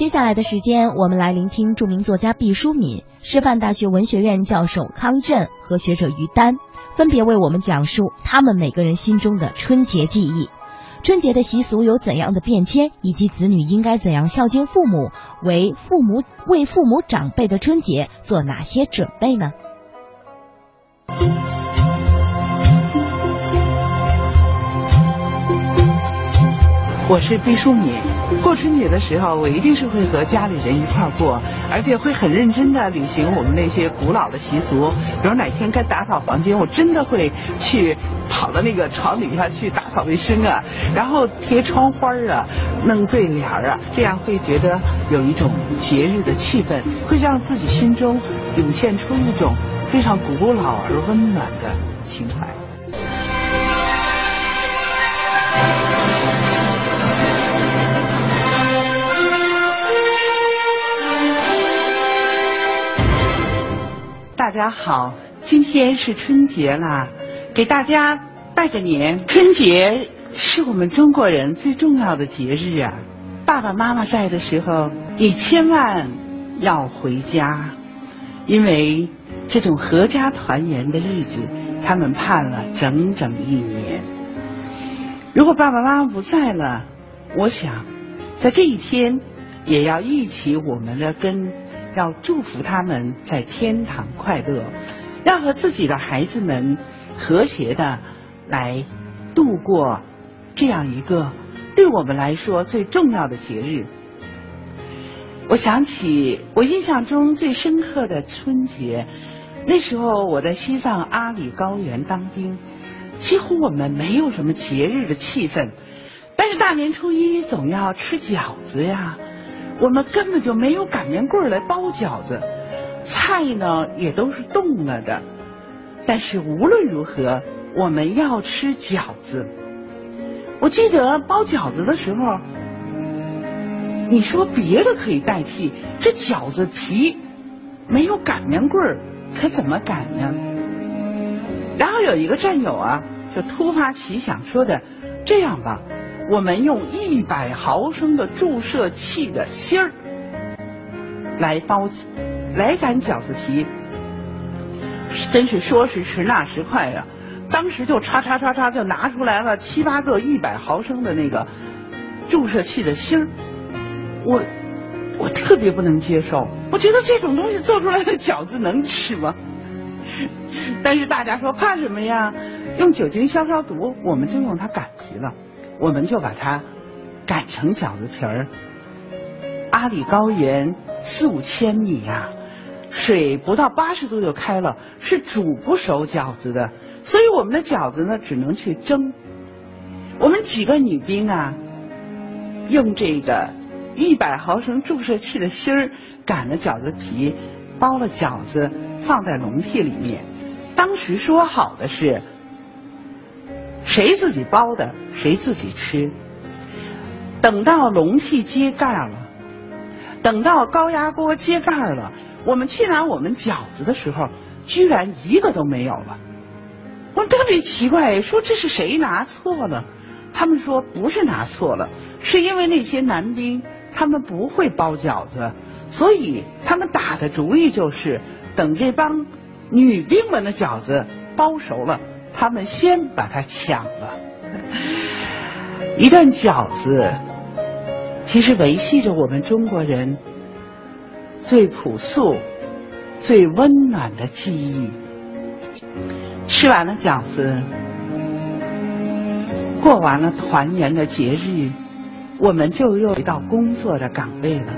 接下来的时间，我们来聆听著名作家毕淑敏、师范大学文学院教授康震和学者于丹，分别为我们讲述他们每个人心中的春节记忆。春节的习俗有怎样的变迁，以及子女应该怎样孝敬父母，为父母为父母长辈的春节做哪些准备呢？我是毕淑敏，过春节的时候，我一定是会和家里人一块儿过，而且会很认真的履行我们那些古老的习俗。比如哪天该打扫房间，我真的会去跑到那个床底下去打扫卫生啊，然后贴窗花啊，弄对联啊，这样会觉得有一种节日的气氛，会让自己心中涌现出一种非常古老而温暖的情怀。大家好，今天是春节了，给大家拜个年。春节是我们中国人最重要的节日啊！爸爸妈妈在的时候，你千万要回家，因为这种阖家团圆的日子，他们盼了整整一年。如果爸爸妈妈不在了，我想在这一天也要一起我们的根。要祝福他们在天堂快乐，要和自己的孩子们和谐的来度过这样一个对我们来说最重要的节日。我想起我印象中最深刻的春节，那时候我在西藏阿里高原当兵，几乎我们没有什么节日的气氛，但是大年初一总要吃饺子呀。我们根本就没有擀面棍来包饺子，菜呢也都是冻了的。但是无论如何，我们要吃饺子。我记得包饺子的时候，你说别的可以代替，这饺子皮没有擀面棍儿可怎么擀呢？然后有一个战友啊，就突发奇想说的：“这样吧。”我们用一百毫升的注射器的芯儿来包，来擀饺子皮，真是说时迟那时快呀！当时就叉叉叉叉就拿出来了七八个一百毫升的那个注射器的芯儿，我我特别不能接受，我觉得这种东西做出来的饺子能吃吗？但是大家说怕什么呀？用酒精消消毒，我们就用它擀皮了。我们就把它擀成饺子皮儿。阿里高原四五千米呀，水不到八十度就开了，是煮不熟饺子的，所以我们的饺子呢只能去蒸。我们几个女兵啊，用这个一百毫升注射器的芯儿擀了饺子皮，包了饺子放在笼屉里面。当时说好的是。谁自己包的，谁自己吃。等到笼屉揭盖了，等到高压锅揭盖了，我们去拿我们饺子的时候，居然一个都没有了。我特别奇怪，说这是谁拿错了？他们说不是拿错了，是因为那些男兵他们不会包饺子，所以他们打的主意就是等这帮女兵们的饺子包熟了。他们先把它抢了。一顿饺子，其实维系着我们中国人最朴素、最温暖的记忆。吃完了饺子，过完了团圆的节日，我们就又回到工作的岗位了。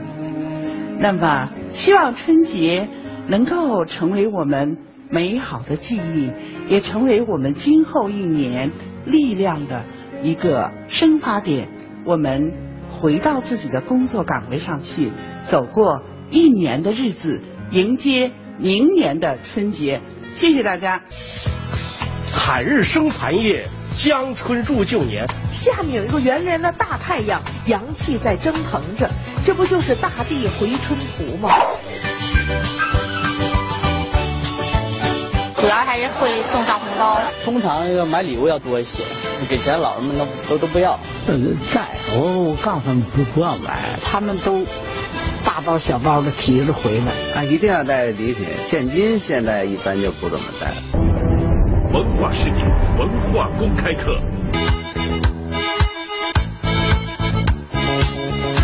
那么，希望春节能够成为我们。美好的记忆也成为我们今后一年力量的一个生发点。我们回到自己的工作岗位上去，走过一年的日子，迎接明年的春节。谢谢大家。海日生残夜，江春入旧年。下面有一个圆圆的大太阳，阳气在蒸腾着，这不就是大地回春图吗？主要还是会送上红包。通常要买礼物要多一些，给钱老人们都都都不要。在我我告诉他们不不要买，他们都大包小包的提着回来。啊，一定要带礼品，现金现在一般就不怎么带。文化视频文化公开课。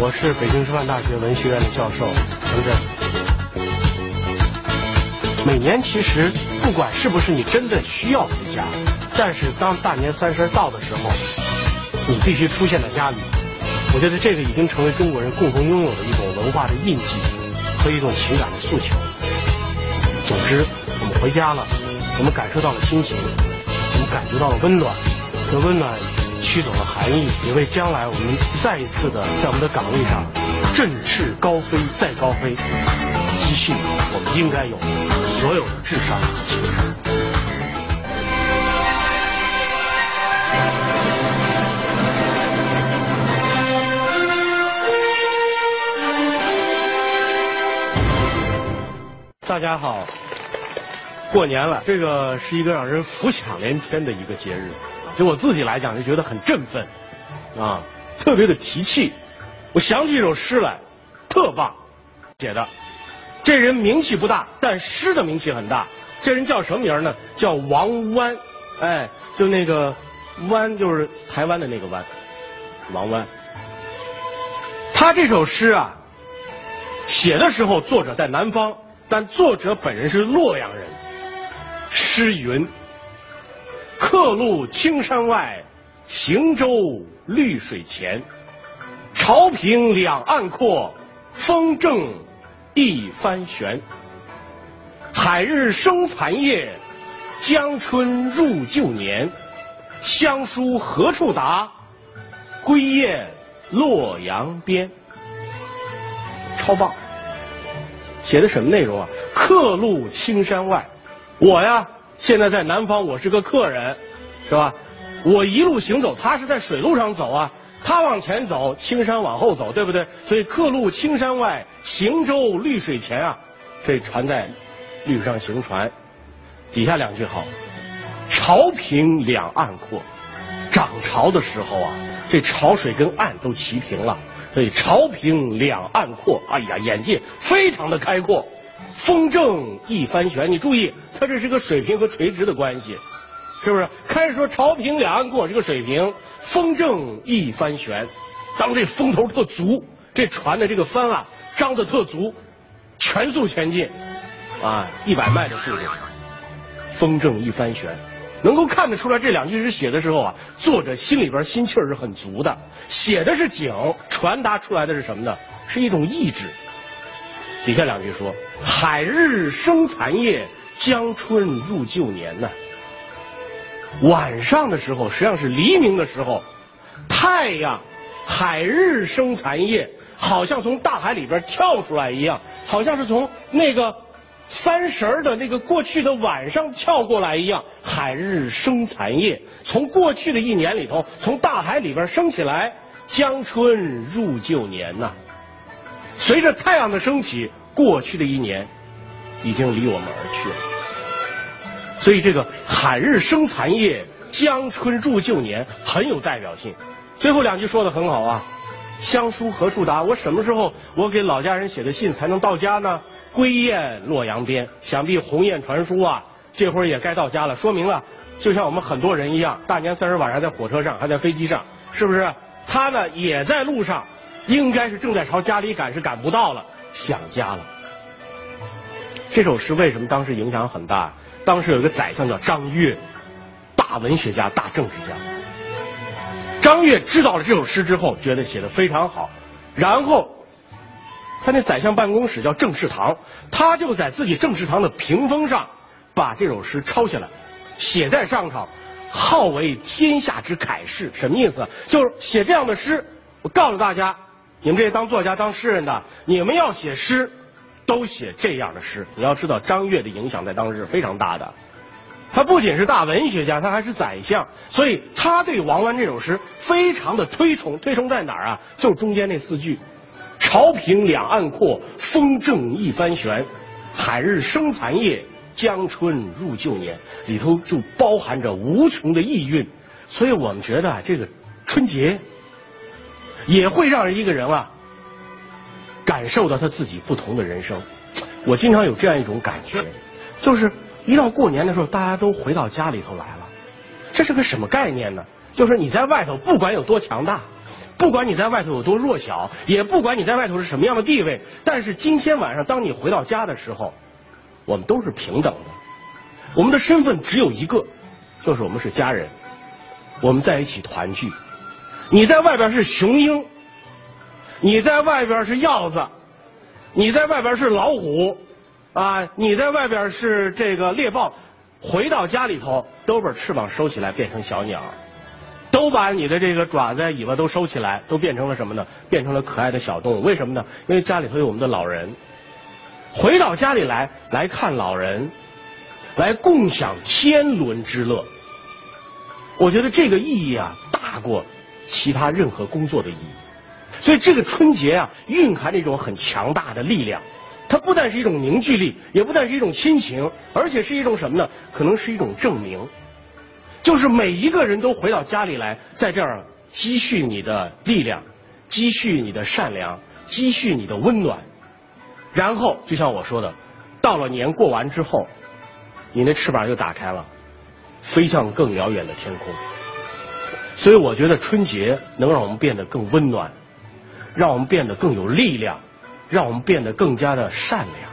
我是北京师范大学文学院的教授陈震。每年其实不管是不是你真的需要回家，但是当大年三十到的时候，你必须出现在家里。我觉得这个已经成为中国人共同拥有的一种文化的印记和一种情感的诉求。总之，我们回家了，我们感受到了亲情，我们感觉到了温暖，这温暖驱走了寒意，也为将来我们再一次的在我们的岗位上振翅高飞再高飞，积蓄我们应该有所有的智商和情商。大家好，过年了，这个是一个让人浮想联翩的一个节日，就我自己来讲就觉得很振奋，啊，特别的提气。我想起一首诗来，特棒，写的。这人名气不大，但诗的名气很大。这人叫什么名呢？叫王湾，哎，就那个湾，就是台湾的那个湾，王湾。他这首诗啊，写的时候作者在南方。但作者本人是洛阳人。诗云：“客路青山外，行舟绿水前。潮平两岸阔，风正一帆悬。海日生残夜，江春入旧年。乡书何处达？归雁洛阳边。”超棒！写的什么内容啊？客路青山外，我呀现在在南方，我是个客人，是吧？我一路行走，他是在水路上走啊，他往前走，青山往后走，对不对？所以客路青山外，行舟绿水前啊，这船在绿上行船。底下两句好，潮平两岸阔，涨潮的时候啊，这潮水跟岸都齐平了。所以潮平两岸阔，哎呀，眼界非常的开阔。风正一帆悬，你注意，它这是个水平和垂直的关系，是不是？开始说潮平两岸阔，这个水平，风正一帆悬。当这风头特足，这船的这个帆啊张的特足，全速前进，啊，一百迈的速度，风正一帆悬。能够看得出来，这两句诗写的时候啊，作者心里边心气儿是很足的。写的是景，传达出来的是什么呢？是一种意志。底下两句说：“海日生残夜，江春入旧年呢。”晚上的时候，实际上是黎明的时候，太阳，海日生残夜，好像从大海里边跳出来一样，好像是从那个。三十儿的那个过去的晚上跳过来一样，海日生残夜，从过去的一年里头，从大海里边升起来，江春入旧年呐。随着太阳的升起，过去的一年已经离我们而去了。所以这个海日生残夜，江春入旧年很有代表性。最后两句说的很好啊，乡书何处达？我什么时候我给老家人写的信才能到家呢？归雁洛阳边，想必鸿雁传书啊，这会儿也该到家了。说明了，就像我们很多人一样，大年三十晚上在火车上，还在飞机上，是不是？他呢也在路上，应该是正在朝家里赶，是赶不到了，想家了。这首诗为什么当时影响很大？当时有一个宰相叫张悦，大文学家、大政治家。张悦知道了这首诗之后，觉得写的非常好，然后。他那宰相办公室叫政事堂，他就在自己政事堂的屏风上把这首诗抄下来，写在上头，号为天下之楷士。什么意思？就是写这样的诗。我告诉大家，你们这些当作家、当诗人的，你们要写诗，都写这样的诗。你要知道，张悦的影响在当时是非常大的。他不仅是大文学家，他还是宰相，所以他对王湾这首诗非常的推崇。推崇在哪儿啊？就中间那四句。潮平两岸阔，风正一帆悬。海日生残夜，江春入旧年。里头就包含着无穷的意蕴。所以我们觉得，这个春节也会让一个人啊感受到他自己不同的人生。我经常有这样一种感觉，就是一到过年的时候，大家都回到家里头来了，这是个什么概念呢？就是你在外头不管有多强大，不管你在外头有多弱小，也不管你在外头是什么样的地位，但是今天晚上当你回到家的时候，我们都是平等的，我们的身份只有一个，就是我们是家人，我们在一起团聚。你在外边是雄鹰，你在外边是鹞子，你在外边是老虎，啊，你在外边是这个猎豹，回到家里头都把翅膀收起来变成小鸟，都把你的这个爪子、尾巴都收起来，都变成了什么呢？变成了可爱的小动物。为什么呢？因为家里头有我们的老人，回到家里来来看老人，来共享天伦之乐。我觉得这个意义啊，大过。其他任何工作的意义，所以这个春节啊，蕴含着一种很强大的力量。它不但是一种凝聚力，也不但是一种亲情，而且是一种什么呢？可能是一种证明，就是每一个人都回到家里来，在这儿积蓄你的力量，积蓄你的善良，积蓄你的温暖。然后，就像我说的，到了年过完之后，你那翅膀就打开了，飞向更遥远的天空。所以我觉得春节能让我们变得更温暖，让我们变得更有力量，让我们变得更加的善良，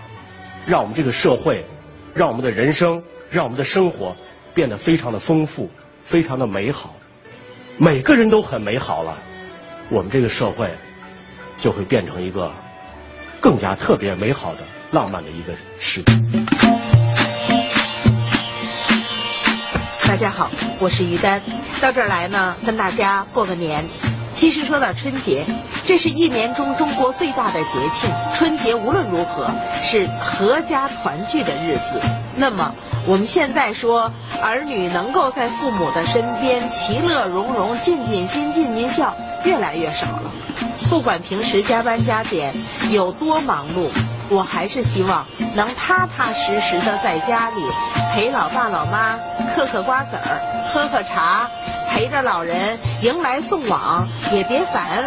让我们这个社会，让我们的人生，让我们的生活变得非常的丰富，非常的美好。每个人都很美好了，我们这个社会就会变成一个更加特别美好的、浪漫的一个世界。大家好，我是于丹。到这儿来呢，跟大家过个年。其实说到春节，这是一年中中国最大的节庆。春节无论如何是合家团聚的日子。那么我们现在说，儿女能够在父母的身边其乐融融、尽尽心、尽尽孝，越来越少了。不管平时加班加点有多忙碌，我还是希望能踏踏实实的在家里陪老爸老妈嗑嗑瓜子儿、喝喝茶。陪着老人迎来送往也别烦，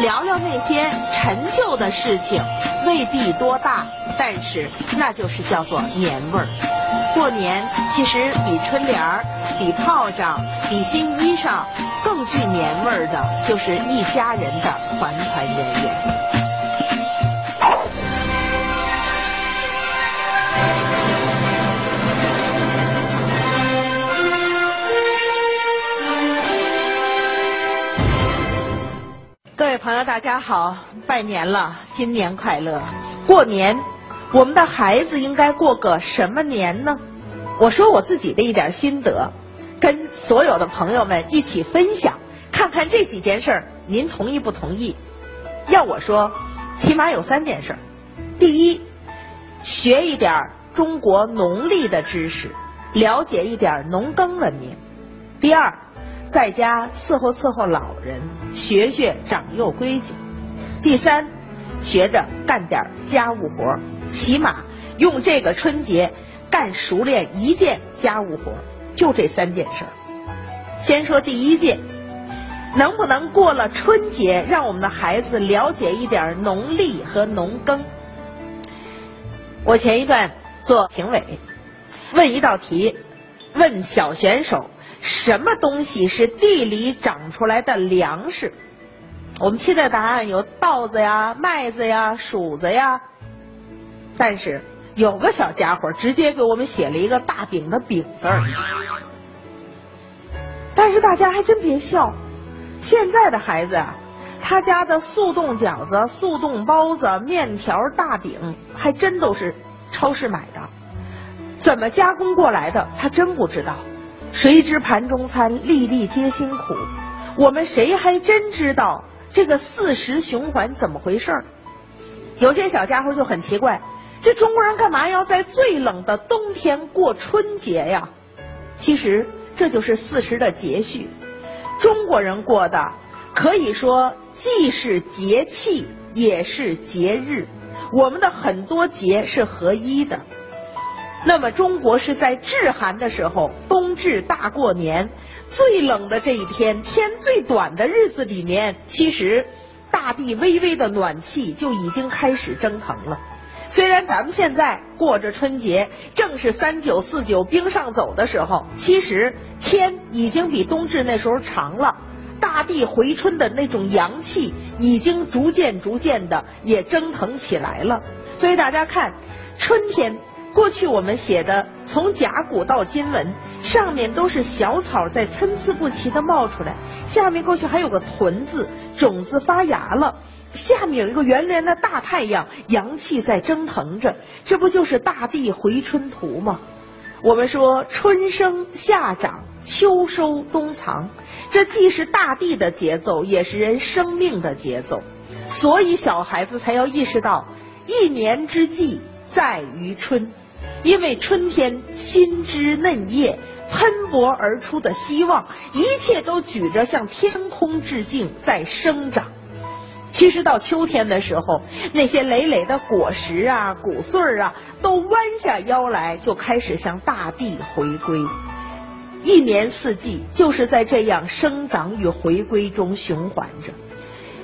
聊聊那些陈旧的事情，未必多大，但是那就是叫做年味儿。过年其实比春联儿、比炮仗、比新衣裳更具年味儿的，就是一家人的团团圆圆。大家好，拜年了，新年快乐！过年，我们的孩子应该过个什么年呢？我说我自己的一点心得，跟所有的朋友们一起分享，看看这几件事，您同意不同意？要我说，起码有三件事。第一，学一点中国农历的知识，了解一点农耕文明。第二。在家伺候伺候老人，学学长幼规矩。第三，学着干点家务活，起码用这个春节干熟练一件家务活，就这三件事。先说第一件，能不能过了春节，让我们的孩子了解一点农历和农耕？我前一段做评委，问一道题，问小选手。什么东西是地里长出来的粮食？我们期待答案有稻子呀、麦子呀、黍子呀。但是有个小家伙直接给我们写了一个大饼的饼字儿。但是大家还真别笑，现在的孩子啊，他家的速冻饺子、速冻包子、面条、大饼，还真都是超市买的，怎么加工过来的，他真不知道。谁知盘中餐，粒粒皆辛苦。我们谁还真知道这个四时循环怎么回事儿？有些小家伙就很奇怪，这中国人干嘛要在最冷的冬天过春节呀？其实这就是四时的节序。中国人过的可以说既是节气也是节日，我们的很多节是合一的。那么中国是在至寒的时候，冬至大过年，最冷的这一天，天最短的日子里面，其实大地微微的暖气就已经开始蒸腾了。虽然咱们现在过着春节，正是三九四九冰上走的时候，其实天已经比冬至那时候长了，大地回春的那种阳气已经逐渐逐渐的也蒸腾起来了。所以大家看，春天过去我们写的从甲骨到金文，上面都是小草在参差不齐的冒出来，下面过去还有个屯字，种子发芽了。下面有一个圆圆的大太阳，阳气在蒸腾着，这不就是大地回春图吗？我们说春生夏长秋收冬藏，这既是大地的节奏，也是人生命的节奏，所以小孩子才要意识到一年之计在于春，因为春天新枝嫩叶喷薄而出的希望，一切都举着向天空致敬，在生长。其实到秋天的时候，那些累累的果实啊、谷穗儿啊，都弯下腰来，就开始向大地回归。一年四季就是在这样生长与回归中循环着，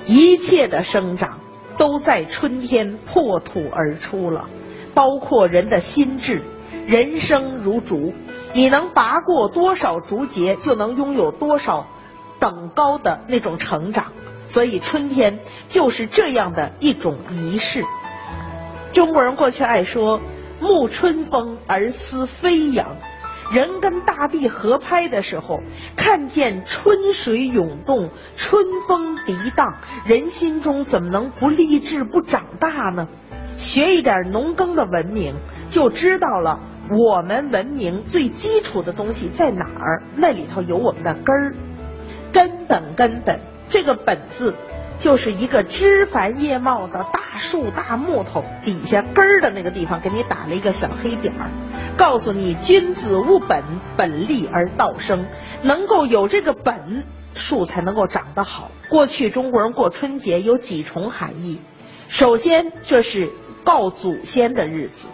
一切的生长都在春天破土而出了，包括人的心智。人生如竹，你能拔过多少竹节，就能拥有多少等高的那种成长。所以春天就是这样的一种仪式。中国人过去爱说“沐春风而思飞扬”，人跟大地合拍的时候，看见春水涌动、春风涤荡，人心中怎么能不励志、不长大呢？学一点农耕的文明，就知道了我们文明最基础的东西在哪儿。那里头有我们的根儿，根本根本。这个本字，就是一个枝繁叶茂的大树大木头底下根儿的那个地方，给你打了一个小黑点儿，告诉你君子务本，本立而道生，能够有这个本，树才能够长得好。过去中国人过春节有几重含义，首先这是告祖先的日子，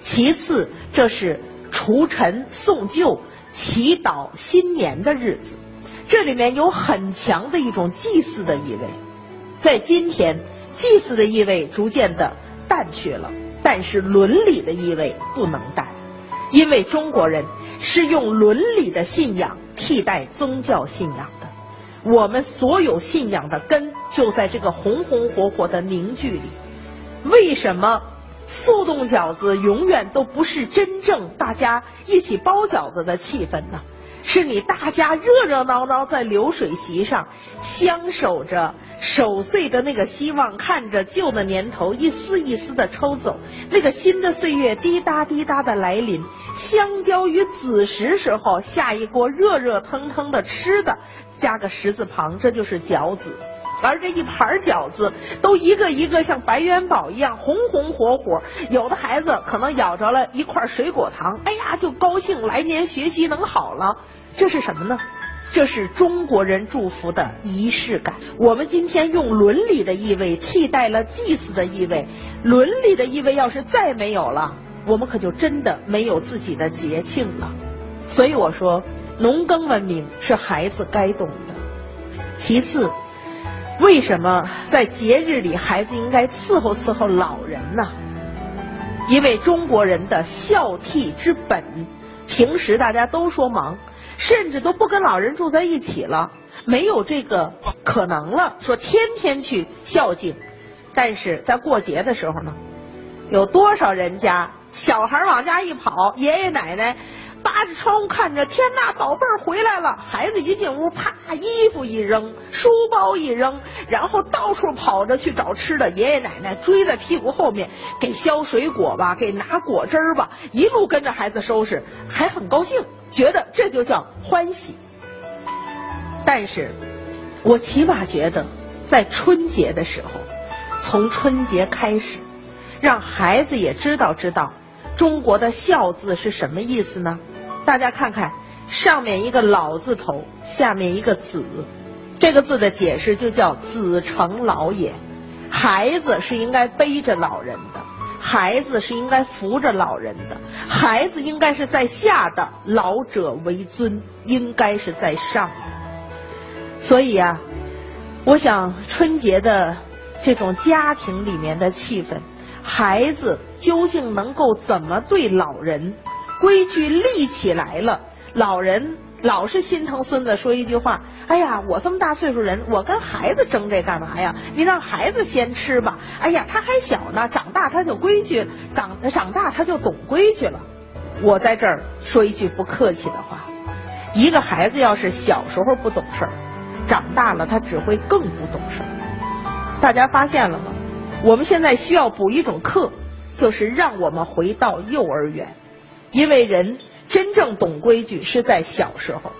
其次这是除尘送旧、祈祷新年的日子。这里面有很强的一种祭祀的意味，在今天，祭祀的意味逐渐的淡去了，但是伦理的意味不能淡，因为中国人是用伦理的信仰替代宗教信仰的，我们所有信仰的根就在这个红红火火的凝聚里。为什么速冻饺子永远都不是真正大家一起包饺子的气氛呢？是你大家热热闹闹在流水席上相守着守岁的那个希望，看着旧的年头一丝一丝的抽走，那个新的岁月滴答滴答的来临，相交于子时时候下一锅热热腾腾的吃的，加个十字旁，这就是饺子。而这一盘饺子都一个一个像白元宝一样红红火火，有的孩子可能咬着了一块水果糖，哎呀就高兴，来年学习能好了。这是什么呢？这是中国人祝福的仪式感。我们今天用伦理的意味替代了祭祀的意味，伦理的意味要是再没有了，我们可就真的没有自己的节庆了。所以我说，农耕文明是孩子该懂的。其次。为什么在节日里孩子应该伺候伺候老人呢？因为中国人的孝悌之本，平时大家都说忙，甚至都不跟老人住在一起了，没有这个可能了。说天天去孝敬，但是在过节的时候呢，有多少人家小孩往家一跑，爷爷奶奶。扒着窗户看着，天呐，宝贝儿回来了！孩子一进屋，啪，衣服一扔，书包一扔，然后到处跑着去找吃的。爷爷奶奶追在屁股后面，给削水果吧，给拿果汁儿吧，一路跟着孩子收拾，还很高兴，觉得这就叫欢喜。但是，我起码觉得，在春节的时候，从春节开始，让孩子也知道知道中国的孝字是什么意思呢？大家看看，上面一个老字头，下面一个子，这个字的解释就叫子承老也。孩子是应该背着老人的，孩子是应该扶着老人的，孩子应该是在下的，老者为尊，应该是在上的。所以啊，我想。春节的这种家庭里面的气氛，孩子究竟能够怎么对老人？规矩立起来了，老人老是心疼孙子，说一句话：“哎呀，我这么大岁数人，我跟孩子争这干嘛呀？你让孩子先吃吧。哎呀，他还小呢，长大他就规矩，长长大他就懂规矩了。”我在这儿说一句不客气的话：一个孩子要是小时候不懂事儿，长大了他只会更不懂事儿。大家发现了吗？我们现在需要补一种课，就是让我们回到幼儿园，因为人真正懂规矩是在小时候。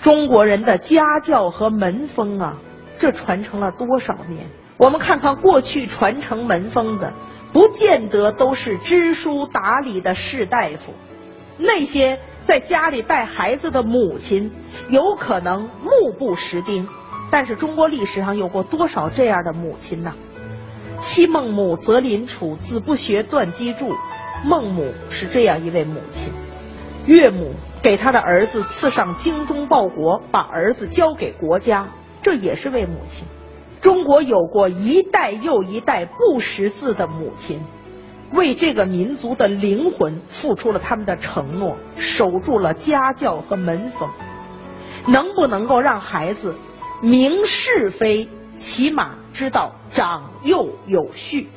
中国人的家教和门风啊，这传承了多少年？我们看看过去传承门风的，不见得都是知书达理的士大夫。那些在家里带孩子的母亲，有可能目不识丁，但是中国历史上有过多少这样的母亲呢？昔孟母，择邻处，子不学，断机杼。孟母是这样一位母亲，岳母给她的儿子赐上精忠报国，把儿子交给国家，这也是位母亲。中国有过一代又一代不识字的母亲。为这个民族的灵魂付出了他们的承诺，守住了家教和门风，能不能够让孩子明是非，起码知道长幼有序？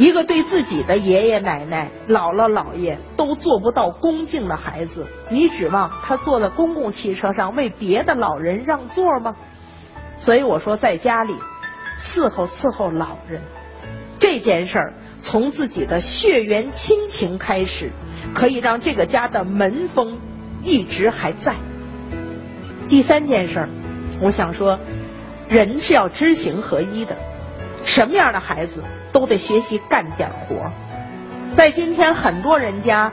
一个对自己的爷爷奶奶、姥姥姥爷都做不到恭敬的孩子，你指望他坐在公共汽车上为别的老人让座吗？所以我说，在家里伺候伺候老人这件事儿。从自己的血缘亲情开始，可以让这个家的门风一直还在。第三件事，我想说，人是要知行合一的。什么样的孩子都得学习干点活。在今天，很多人家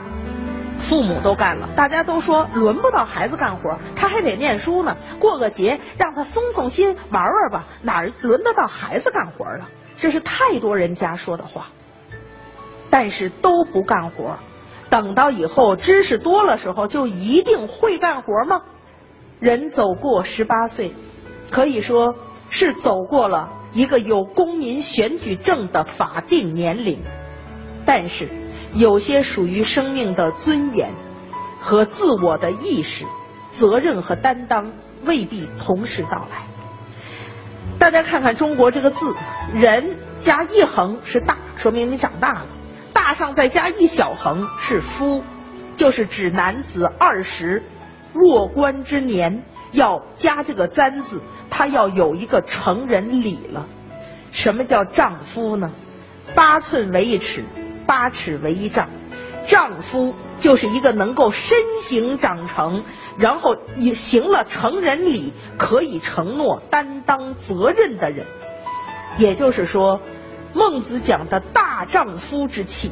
父母都干了，大家都说轮不到孩子干活，他还得念书呢。过个节让他松松心玩玩吧，哪儿轮得到孩子干活了？这是太多人家说的话。但是都不干活，等到以后知识多了时候，就一定会干活吗？人走过十八岁，可以说是走过了一个有公民选举证的法定年龄。但是有些属于生命的尊严和自我的意识、责任和担当，未必同时到来。大家看看中国这个字，人加一横是大，说明你长大了。大上再加一小横是夫，就是指男子二十弱冠之年要加这个簪字，他要有一个成人礼了。什么叫丈夫呢？八寸为一尺，八尺为一丈。丈夫就是一个能够身形长成，然后也行了成人礼，可以承诺担当责任的人。也就是说。孟子讲的大丈夫之气，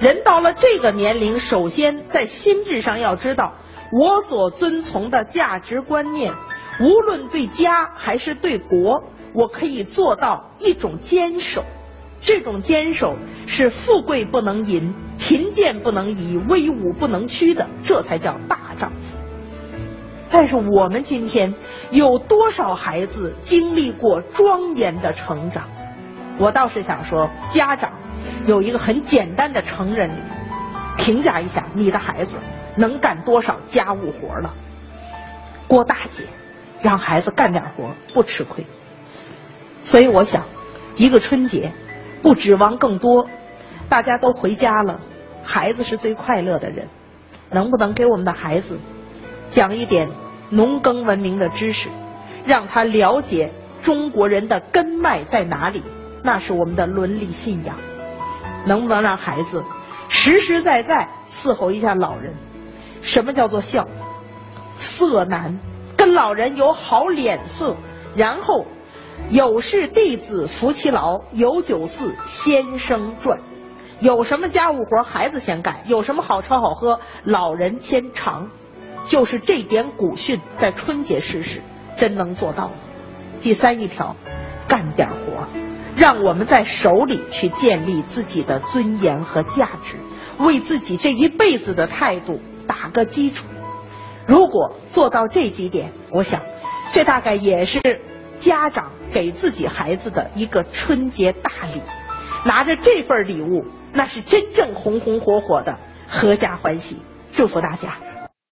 人到了这个年龄，首先在心智上要知道，我所遵从的价值观念，无论对家还是对国，我可以做到一种坚守。这种坚守是富贵不能淫，贫贱不能移，威武不能屈的，这才叫大丈夫。但是我们今天有多少孩子经历过庄严的成长？我倒是想说，家长有一个很简单的成人礼，评价一下你的孩子能干多少家务活了。郭大姐让孩子干点活不吃亏，所以我想，一个春节不指望更多，大家都回家了，孩子是最快乐的人，能不能给我们的孩子讲一点农耕文明的知识，让他了解中国人的根脉在哪里？那是我们的伦理信仰，能不能让孩子实实在在伺候一下老人？什么叫做孝？色难，跟老人有好脸色，然后有事弟子扶其劳，有酒肆先生传。有什么家务活，孩子先干；有什么好吃好喝，老人先尝。就是这点古训，在春节试试，真能做到。第三一条，干点活。让我们在手里去建立自己的尊严和价值，为自己这一辈子的态度打个基础。如果做到这几点，我想，这大概也是家长给自己孩子的一个春节大礼。拿着这份礼物，那是真正红红火火的，阖家欢喜。祝福大家。